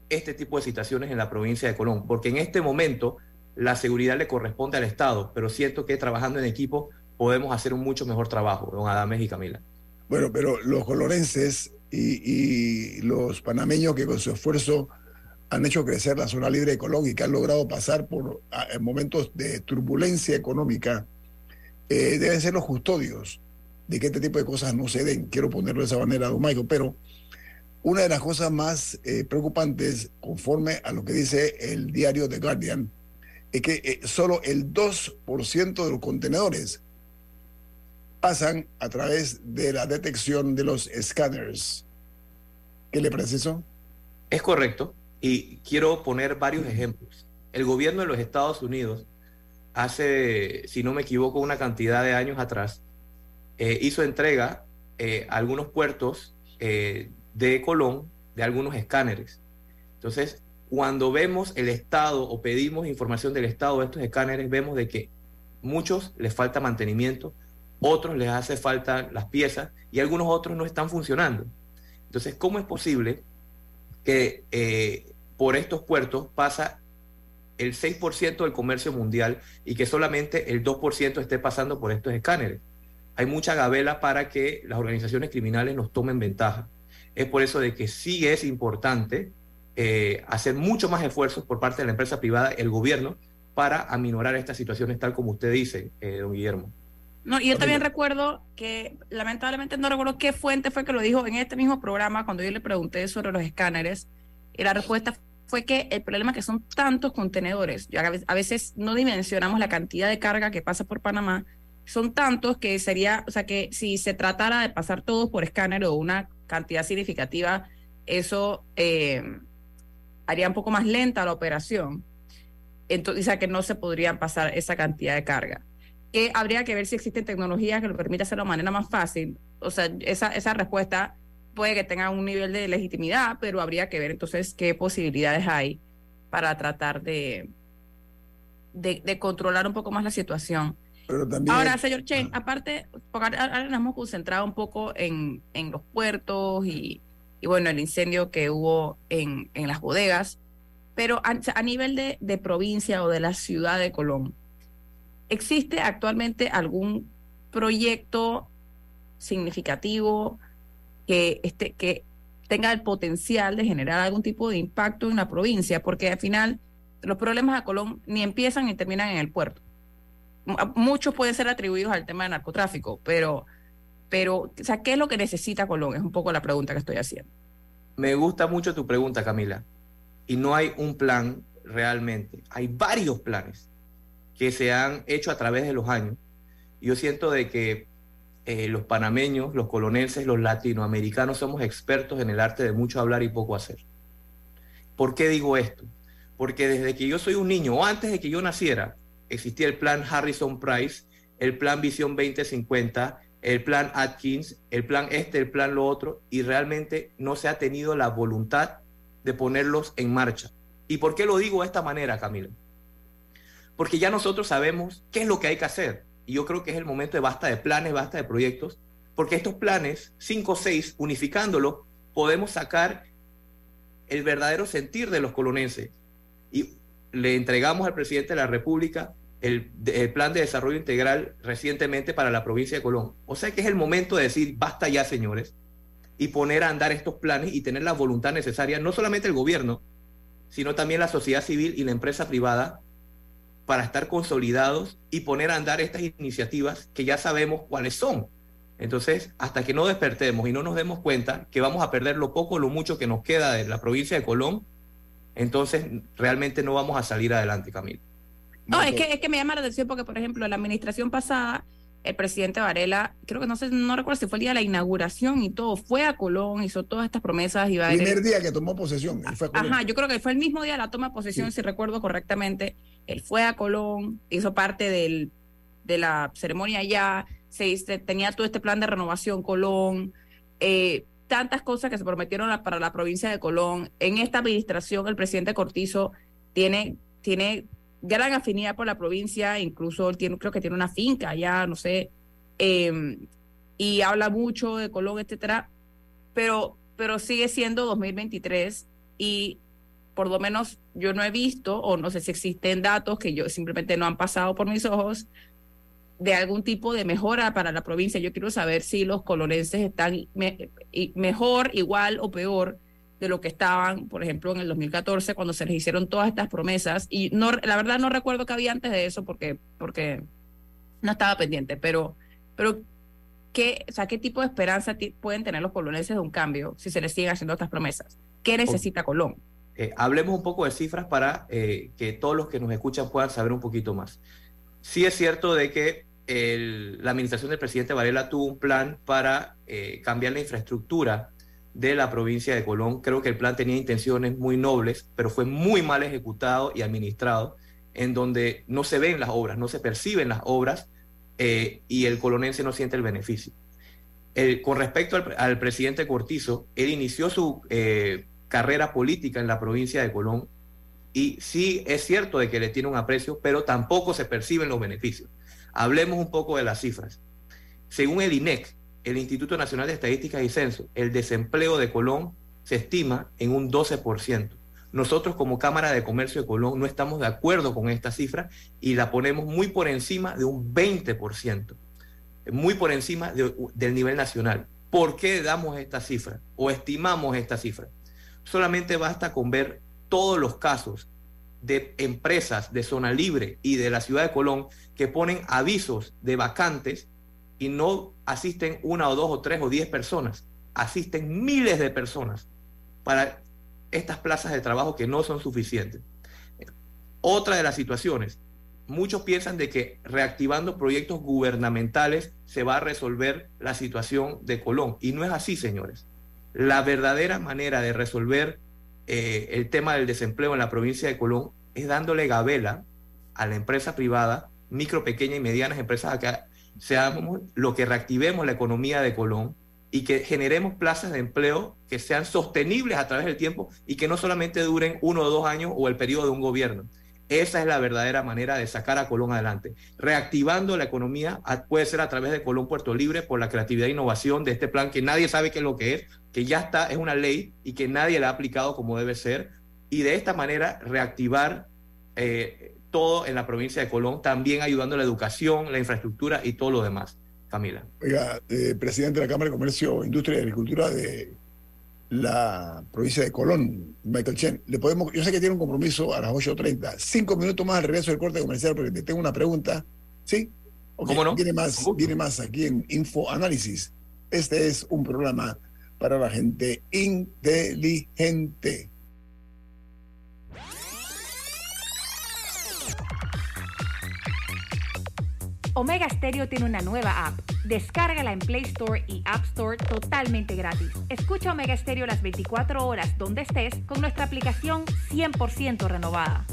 este tipo de situaciones en la provincia de Colón. Porque en este momento la seguridad le corresponde al Estado, pero siento que trabajando en equipo podemos hacer un mucho mejor trabajo, don Adames y Camila. Bueno, pero los colorenses y, y los panameños que con su esfuerzo han hecho crecer la zona libre de Colón y que han logrado pasar por momentos de turbulencia económica, eh, deben ser los custodios de que este tipo de cosas no se den. Quiero ponerlo de esa manera, don Michael, pero una de las cosas más eh, preocupantes, conforme a lo que dice el diario The Guardian, es que eh, solo el 2% de los contenedores pasan a través de la detección de los escáneres. ¿Qué le parece eso? Es correcto. Y quiero poner varios ejemplos. El gobierno de los Estados Unidos, hace, si no me equivoco, una cantidad de años atrás, eh, hizo entrega eh, a algunos puertos eh, de Colón de algunos escáneres. Entonces, cuando vemos el estado o pedimos información del estado de estos escáneres, vemos de que muchos les falta mantenimiento, otros les hace falta las piezas y algunos otros no están funcionando. Entonces, ¿cómo es posible que por estos puertos pasa el 6% del comercio mundial y que solamente el 2% esté pasando por estos escáneres? Hay mucha gabela para que las organizaciones criminales nos tomen ventaja. Es por eso de que sí es importante eh, hacer mucho más esfuerzos por parte de la empresa privada, el gobierno, para aminorar estas situaciones tal como usted dice, eh, don Guillermo. No, y yo también recuerdo que, lamentablemente no recuerdo qué fuente fue que lo dijo en este mismo programa cuando yo le pregunté sobre los escáneres, y la respuesta fue que el problema que son tantos contenedores, a veces no dimensionamos la cantidad de carga que pasa por Panamá, son tantos que sería, o sea, que si se tratara de pasar todos por escáner o una cantidad significativa, eso eh, haría un poco más lenta la operación. Entonces, o sea, que no se podrían pasar esa cantidad de carga. Que habría que ver si existen tecnologías que lo permitan hacerlo de manera más fácil. O sea, esa, esa respuesta puede que tenga un nivel de legitimidad, pero habría que ver entonces qué posibilidades hay para tratar de, de, controlar un poco más la situación. Ahora, señor Chen, aparte, porque ahora nos hemos concentrado un poco en, en los puertos y, y, bueno, el incendio que hubo en, en las bodegas, pero a, a nivel de, de provincia o de la ciudad de Colón, ¿existe actualmente algún proyecto significativo que, este, que tenga el potencial de generar algún tipo de impacto en la provincia, porque al final los problemas de Colón ni empiezan ni terminan en el puerto. Muchos pueden ser atribuidos al tema del narcotráfico, pero, pero, o sea, ¿qué es lo que necesita Colón? Es un poco la pregunta que estoy haciendo. Me gusta mucho tu pregunta, Camila. Y no hay un plan realmente. Hay varios planes que se han hecho a través de los años. Yo siento de que eh, los panameños, los colonenses, los latinoamericanos somos expertos en el arte de mucho hablar y poco hacer. ¿Por qué digo esto? Porque desde que yo soy un niño, o antes de que yo naciera, existía el plan Harrison Price, el plan Visión 2050, el plan Atkins, el plan este, el plan lo otro, y realmente no se ha tenido la voluntad de ponerlos en marcha. ¿Y por qué lo digo de esta manera, Camilo? Porque ya nosotros sabemos qué es lo que hay que hacer. Y yo creo que es el momento de basta de planes, basta de proyectos, porque estos planes, cinco o seis, unificándolos, podemos sacar el verdadero sentir de los colonenses. Y le entregamos al presidente de la República el, plan de desarrollo integral recientemente para la provincia de Colón. O sea que es el momento de decir, basta ya, señores, y poner a andar estos planes y tener la voluntad necesaria, no solamente el gobierno, sino también la sociedad civil y la empresa privada, para estar consolidados y poner a andar estas iniciativas que ya sabemos cuáles son. Entonces, hasta que no despertemos y no nos demos cuenta que vamos a perder lo poco o lo mucho que nos queda de la provincia de Colón, entonces realmente no vamos a salir adelante, Camilo. No, es que, es que me llama la atención porque, por ejemplo, la administración pasada, el presidente Varela, creo que no sé, no recuerdo si fue el día de la inauguración y todo, fue a Colón, hizo todas estas promesas. Y el primer día que tomó posesión. Fue Ajá, yo creo que fue el mismo día de la toma de posesión, si recuerdo correctamente. Él fue a Colón, hizo parte del, de la ceremonia allá, se, tenía todo este plan de renovación Colón, eh, tantas cosas que se prometieron para la provincia de Colón. En esta administración, el presidente Cortizo tiene, tiene gran afinidad por la provincia, incluso creo que tiene una finca allá, no sé, em, y habla mucho de Colón, etcétera, pero, pero sigue siendo 2023 y por lo menos yo no he visto, o no sé si existen datos que yo simplemente no han pasado por mis ojos, de algún tipo de mejora para la provincia. Yo quiero saber si los colonenses están mejor, igual o peor de lo que estaban, por ejemplo, en el 2014, cuando se les hicieron todas estas promesas. Y no, la verdad no recuerdo qué había antes de eso porque, porque no estaba pendiente, pero, pero ¿qué, o sea, ¿qué tipo de esperanza pueden tener los colonenses de un cambio si se les siguen haciendo estas promesas? ¿Qué necesita Colón? Eh, hablemos un poco de cifras para eh, que todos los que nos escuchan puedan saber un poquito más. Sí es cierto de que la administración del presidente Varela tuvo un plan para eh, cambiar la infraestructura de la provincia de Colón. Creo que el plan tenía intenciones muy nobles, pero fue muy mal ejecutado y administrado, en donde no se ven las obras, no se perciben las obras y el colonense no siente el beneficio. con respecto al, presidente Cortizo, él inició su carrera política en la provincia de Colón y sí es cierto de que le tiene un aprecio, pero tampoco se perciben los beneficios. Hablemos un poco de las cifras. Según el INEC, el Instituto Nacional de Estadísticas y Censo, el desempleo de Colón se estima en un 12%. Nosotros como Cámara de Comercio de Colón no estamos de acuerdo con esta cifra y la ponemos muy por encima de un 20%, muy por encima del nivel nacional. ¿Por qué damos esta cifra o estimamos esta cifra? Solamente basta con ver todos los casos de empresas de zona libre y de la ciudad de Colón que ponen avisos de vacantes y no asisten una o dos o tres o diez personas, asisten miles de personas para estas plazas de trabajo que no son suficientes. Otra de las situaciones, muchos piensan de que reactivando proyectos gubernamentales se va a resolver la situación de Colón. Y no es así, señores. La verdadera manera de resolver eh, el tema del desempleo en la provincia de Colón es dándole gabela a la empresa privada, micro, pequeña y medianas empresas, a que seamos lo que reactivemos la economía de Colón y que generemos plazas de empleo que sean sostenibles a través del tiempo y que no solamente duren uno o dos años o el periodo de un gobierno. Esa es la verdadera manera de sacar a Colón adelante. Reactivando la economía puede ser a través de Colón Puerto Libre por la creatividad e innovación de este plan que nadie sabe qué es lo que es, que ya está, es una ley y que nadie la ha aplicado como debe ser. Y de esta manera reactivar eh, todo en la provincia de Colón, también ayudando a la educación, la infraestructura y todo lo demás. Camila. Oiga, eh, presidente de la Cámara de Comercio, Industria y Agricultura de la provincia de Colón, Michael Chen. Le podemos, yo sé que tiene un compromiso a las 8.30. Cinco minutos más al regreso del corte comercial porque te tengo una pregunta. ¿Sí? ¿Cómo no? Viene más, viene más aquí en Info Análisis. Este es un programa para la gente inteligente. Omega Stereo tiene una nueva app. Descárgala en Play Store y App Store totalmente gratis. Escucha Omega Stereo las 24 horas donde estés con nuestra aplicación 100% renovada.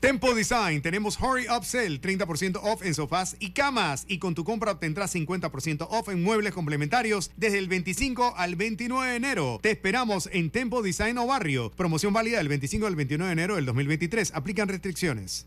Tempo Design, tenemos Hurry Up Sale, 30% off en sofás y camas. Y con tu compra obtendrás 50% off en muebles complementarios desde el 25 al 29 de enero. Te esperamos en Tempo Design o Barrio. Promoción válida del 25 al 29 de enero del 2023. Aplican restricciones.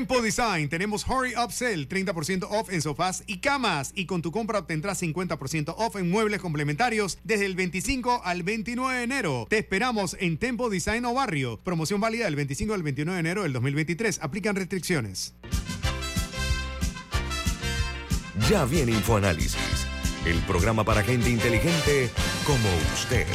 Tempo Design, tenemos Hurry Up Sale, 30% off en sofás y camas. Y con tu compra obtendrás 50% off en muebles complementarios desde el 25 al 29 de enero. Te esperamos en Tempo Design o Barrio. Promoción válida del 25 al 29 de enero del 2023. Aplican restricciones. Ya viene InfoAnálisis, el programa para gente inteligente como usted.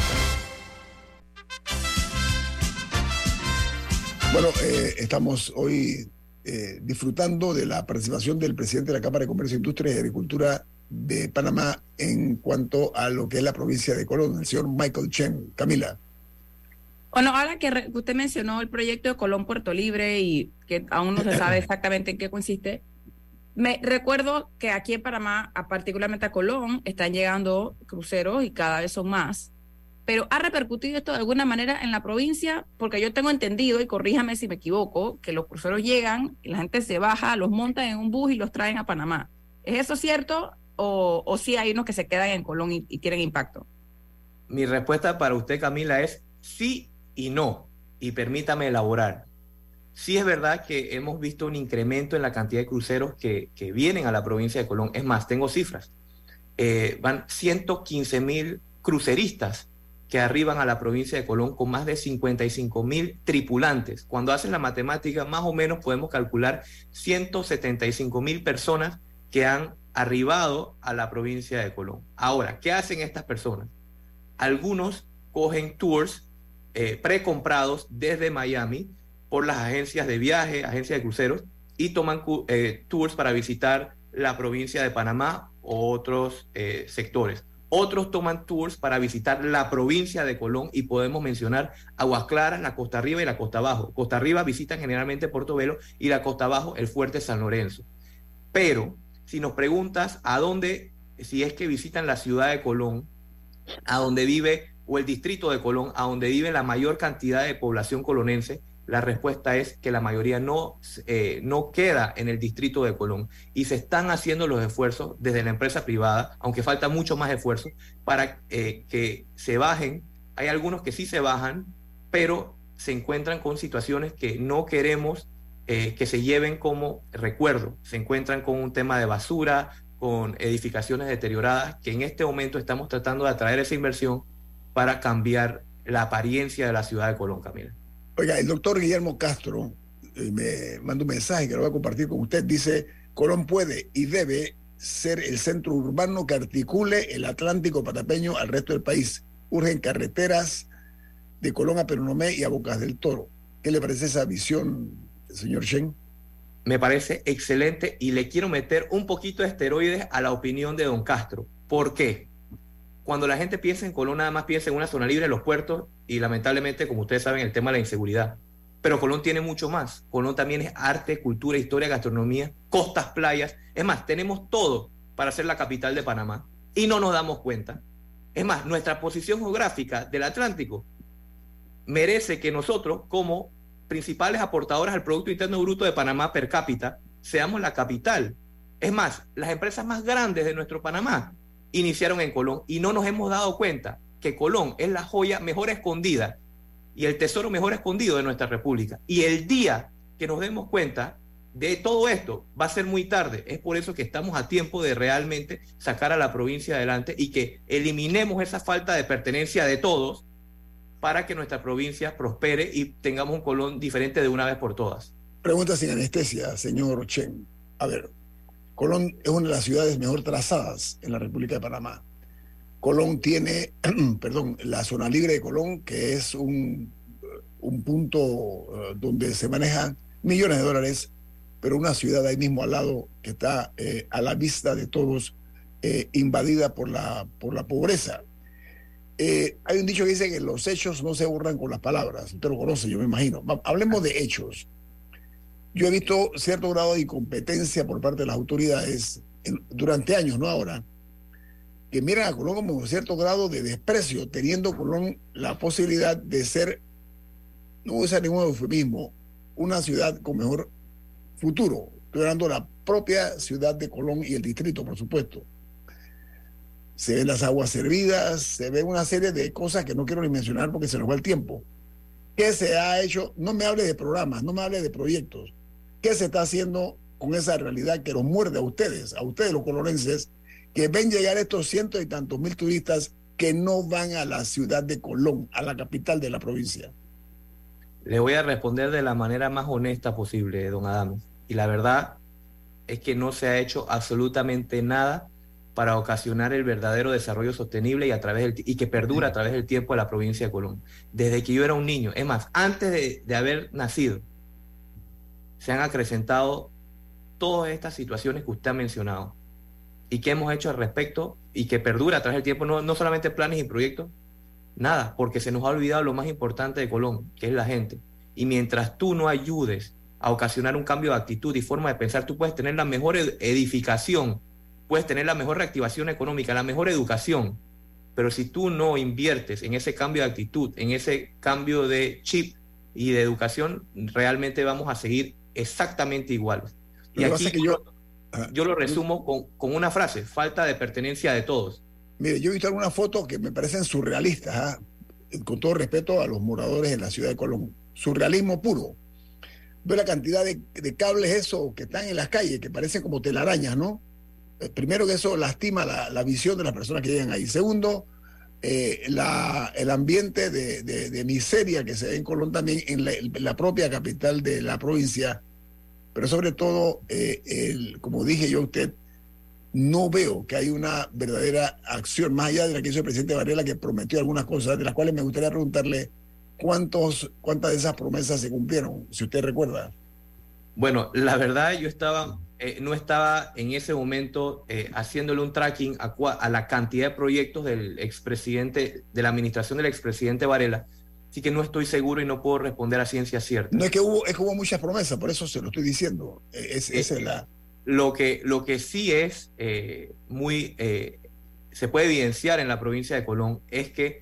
Bueno, eh, estamos hoy eh, disfrutando de la participación del presidente de la Cámara de Comercio, Industria y Agricultura de Panamá en cuanto a lo que es la provincia de Colón, el señor Michael Chen. Camila. Bueno, ahora que usted mencionó el proyecto de Colón Puerto Libre y que aún no se sabe exactamente en qué consiste, me recuerdo que aquí en Panamá, particularmente a Colón, están llegando cruceros y cada vez son más. Pero ¿ha repercutido esto de alguna manera en la provincia? Porque yo tengo entendido, y corríjame si me equivoco, que los cruceros llegan la gente se baja, los montan en un bus y los traen a Panamá. ¿Es eso cierto? ¿O, o sí hay unos que se quedan en Colón y, y tienen impacto? Mi respuesta para usted, Camila, es sí y no. Y permítame elaborar. Sí es verdad que hemos visto un incremento en la cantidad de cruceros que, que vienen a la provincia de Colón. Es más, tengo cifras. Eh, van 115 mil cruceristas que arriban a la provincia de Colón con más de 55 mil tripulantes. Cuando hacen la matemática, más o menos podemos calcular 175 mil personas que han arribado a la provincia de Colón. Ahora, ¿qué hacen estas personas? Algunos cogen tours eh, precomprados desde Miami por las agencias de viaje, agencias de cruceros, y toman eh, tours para visitar la provincia de Panamá o otros eh, sectores. Otros toman tours para visitar la provincia de Colón y podemos mencionar Aguas Claras, la Costa Arriba y la Costa Abajo. Costa Arriba visitan generalmente Portobelo y la Costa Abajo el Fuerte San Lorenzo. Pero si nos preguntas a dónde si es que visitan la ciudad de Colón, a donde vive, o el distrito de Colón, a donde vive la mayor cantidad de población colonense, la respuesta es que la mayoría no, eh, no queda en el distrito de Colón y se están haciendo los esfuerzos desde la empresa privada, aunque falta mucho más esfuerzo, para eh, que se bajen. Hay algunos que sí se bajan, pero se encuentran con situaciones que no queremos eh, que se lleven como recuerdo. Se encuentran con un tema de basura, con edificaciones deterioradas, que en este momento estamos tratando de atraer esa inversión para cambiar la apariencia de la ciudad de Colón, Camila. Oiga, el doctor Guillermo Castro eh, me manda un mensaje que lo voy a compartir con usted. Dice, Colón puede y debe ser el centro urbano que articule el Atlántico patapeño al resto del país. Urgen carreteras de Colón a Peronomé y a Bocas del Toro. ¿Qué le parece esa visión, señor Shen? Me parece excelente y le quiero meter un poquito de esteroides a la opinión de don Castro. ¿Por qué? Cuando la gente piensa en Colón, nada más piensa en una zona libre en los puertos y lamentablemente, como ustedes saben, el tema de la inseguridad. Pero Colón tiene mucho más. Colón también es arte, cultura, historia, gastronomía, costas, playas. Es más, tenemos todo para ser la capital de Panamá y no nos damos cuenta. Es más, nuestra posición geográfica del Atlántico merece que nosotros, como principales aportadores al Producto Interno Bruto de Panamá per cápita, seamos la capital. Es más, las empresas más grandes de nuestro Panamá iniciaron en Colón y no nos hemos dado cuenta que Colón es la joya mejor escondida y el tesoro mejor escondido de nuestra república. Y el día que nos demos cuenta de todo esto va a ser muy tarde. Es por eso que estamos a tiempo de realmente sacar a la provincia adelante y que eliminemos esa falta de pertenencia de todos para que nuestra provincia prospere y tengamos un Colón diferente de una vez por todas. Pregunta sin anestesia, señor Chen. A ver, Colón es una de las ciudades mejor trazadas en la República de Panamá. Colón tiene, *clears throat* perdón, la zona libre de Colón, que es un, un punto uh, donde se manejan millones de dólares, pero una ciudad ahí mismo al lado que está eh, a la vista de todos, eh, invadida por la, por la pobreza. Eh, hay un dicho que dice que los hechos no se borran con las palabras. Usted lo conoce, yo me imagino. Hablemos de hechos. Yo he visto cierto grado de incompetencia por parte de las autoridades durante años, no ahora, que miran a Colón como cierto grado de desprecio, teniendo Colón la posibilidad de ser, no voy a usar ningún eufemismo, una ciudad con mejor futuro. Estoy hablando la propia ciudad de Colón y el distrito, por supuesto se ven las aguas servidas, se ve una serie de cosas que no quiero ni mencionar porque se nos va el tiempo. ¿Qué se ha hecho? No me hable de programas, no me hable de proyectos. ¿Qué se está haciendo con esa realidad que los muerde a ustedes, a ustedes los colorenses, que ven llegar estos cientos y tantos mil turistas que no van a la ciudad de Colón, a la capital de la provincia? Le voy a responder de la manera más honesta posible, don Adam. Y la verdad es que no se ha hecho absolutamente nada para ocasionar el verdadero desarrollo sostenible y, a través del, y que perdura a través del tiempo de la provincia de Colón. Desde que yo era un niño, es más, antes de, de haber nacido, se han acrecentado todas estas situaciones que usted ha mencionado y que hemos hecho al respecto y que perdura a través del tiempo, no, no solamente planes y proyectos, nada, porque se nos ha olvidado lo más importante de Colón, que es la gente. Y mientras tú no ayudes a ocasionar un cambio de actitud y forma de pensar, tú puedes tener la mejor edificación puedes tener la mejor reactivación económica, la mejor educación, pero si tú no inviertes en ese cambio de actitud, en ese cambio de chip y de educación, realmente vamos a seguir exactamente igual. Y aquí yo, yo, lo resumo con, con, una frase, falta de pertenencia de todos. Mire, yo he visto algunas fotos que me parecen surrealistas, ¿ah? con todo respeto a los moradores en la ciudad de Colón. Surrealismo puro. Veo la cantidad de, de cables esos que están en las calles, que parecen como telarañas, ¿no? Eh, primero que eso lastima la, la, visión de las personas que llegan ahí. Segundo, eh, el ambiente de, de, miseria que se ve en Colón también en la, propia capital de la provincia. Pero sobre todo, eh, el, como dije yo usted, no veo que hay una verdadera acción, más allá de la que hizo el presidente Varela, que prometió algunas cosas, de las cuales me gustaría preguntarle cuántos, cuántas de esas promesas se cumplieron, si usted recuerda. Bueno, la verdad yo estaba eh, no estaba en ese momento eh, haciéndole un tracking a, a, la cantidad de proyectos del expresidente, de la administración del expresidente Varela, así que no estoy seguro y no puedo responder a ciencia cierta. No es que hubo, es que hubo muchas promesas, por eso se lo estoy diciendo. Es, es la... Lo que, lo que sí es eh, muy, eh, se puede evidenciar en la provincia de Colón es que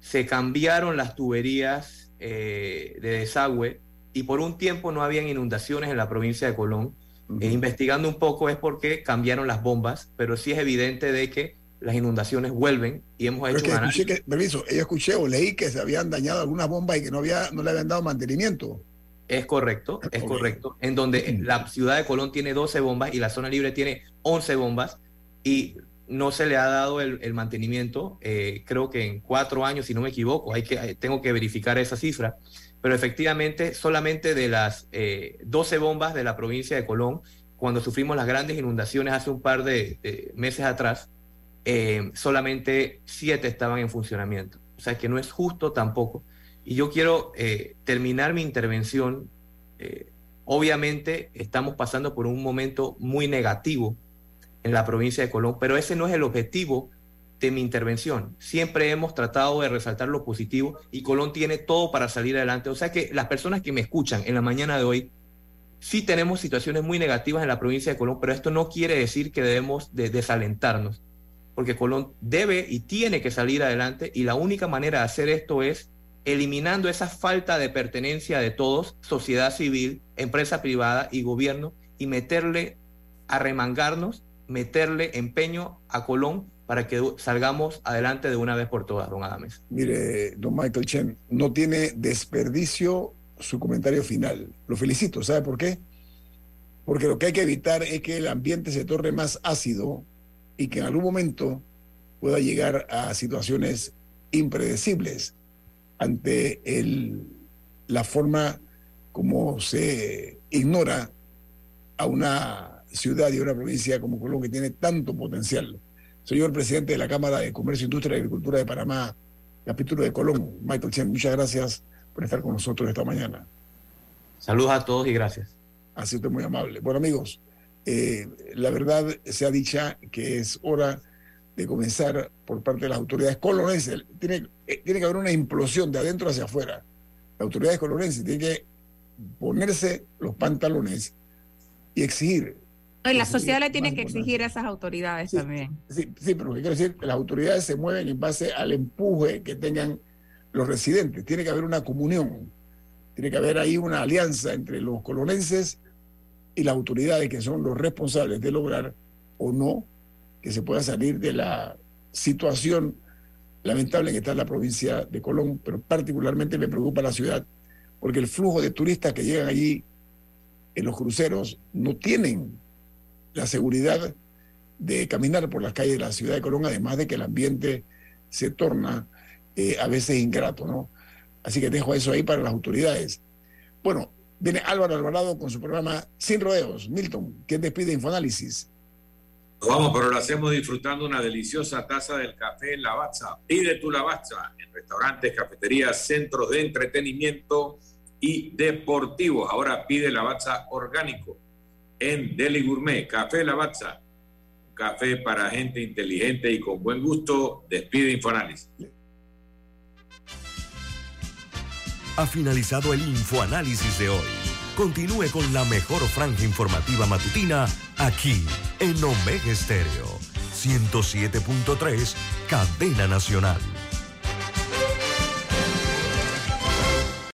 se cambiaron las tuberías eh, de desagüe y por un tiempo no habían inundaciones en la provincia de Colón. E investigando un poco es porque cambiaron las bombas, pero sí es evidente de que las inundaciones vuelven y hemos hecho es que un escuché análisis. que, permiso, yo escuché o leí que se habían dañado algunas bombas y que no, había, no le habían dado mantenimiento. Es correcto, es correcto. En donde la ciudad de Colón tiene 12 bombas y la zona libre tiene 11 bombas y no se le ha dado el, el mantenimiento, eh, creo que en cuatro años, si no me equivoco, hay que, eh, tengo que verificar esa cifra, pero efectivamente solamente de las eh, 12 bombas de la provincia de Colón, cuando sufrimos las grandes inundaciones hace un par de, meses atrás, eh, solamente siete estaban en funcionamiento. O sea que no es justo tampoco. Y yo quiero eh, terminar mi intervención. eh, obviamente estamos pasando por un momento muy negativo en la provincia de Colón, pero ese no es el objetivo de mi intervención. Siempre hemos tratado de resaltar lo positivo y Colón tiene todo para salir adelante. O sea que las personas que me escuchan en la mañana de hoy, sí tenemos situaciones muy negativas en la provincia de Colón, pero esto no quiere decir que debemos de desalentarnos, porque Colón debe y tiene que salir adelante y la única manera de hacer esto es eliminando esa falta de pertenencia de todos, sociedad civil, empresa privada y gobierno, y meterle, arremangarnos, meterle empeño a Colón para que salgamos adelante de una vez por todas, don Adames. Mire, don Michael Chen, no tiene desperdicio su comentario final. Lo felicito, ¿sabe por qué? Porque lo que hay que evitar es que el ambiente se torne más ácido y que en algún momento pueda llegar a situaciones impredecibles ante la forma como se ignora a una ciudad y a una provincia como Colón que tiene tanto potencial. Señor presidente de la Cámara de Comercio, Industria y Agricultura de Panamá, capítulo de Colón, Michael Chen, muchas gracias por estar con nosotros esta mañana. Saludos a todos y gracias. Ha sido muy amable. Bueno, amigos, eh, la verdad se ha dicha que es hora de comenzar por parte de las autoridades colonenses. Tiene, eh, tiene que haber una implosión de adentro hacia afuera. Las autoridades colonenses tienen que ponerse los pantalones y exigir. No, y la sociedad le tiene que exigir a esas autoridades también. Sí, sí, pero lo que quiero decir, las autoridades se mueven en base al empuje que tengan los residentes. Tiene que haber una comunión, tiene que haber ahí una alianza entre los colonenses y las autoridades que son los responsables de lograr o no que se pueda salir de la situación lamentable en que está la provincia de Colón, pero particularmente me preocupa la ciudad, porque el flujo de turistas que llegan allí en los cruceros no tienen la seguridad de caminar por las calles de la ciudad de Colón, además de que el ambiente se torna eh, a veces ingrato, ¿no? Así que dejo eso ahí para las autoridades. Bueno, viene Álvaro Alvarado con su programa Sin Rodeos. Milton, ¿quién despide Infoanálisis? Vamos, pero lo hacemos disfrutando una deliciosa taza del café Lavazza. Pide tu Lavazza en restaurantes, cafeterías, centros de entretenimiento y deportivos. Ahora pide Lavazza orgánico en Deli Gourmet. Café Lavazza. Café para gente inteligente y con buen gusto. Despide Infoanálisis. Ha finalizado el infoanálisis de hoy. Continúe con la mejor franja informativa matutina aquí en Omega Estéreo 107.3, Cadena Nacional.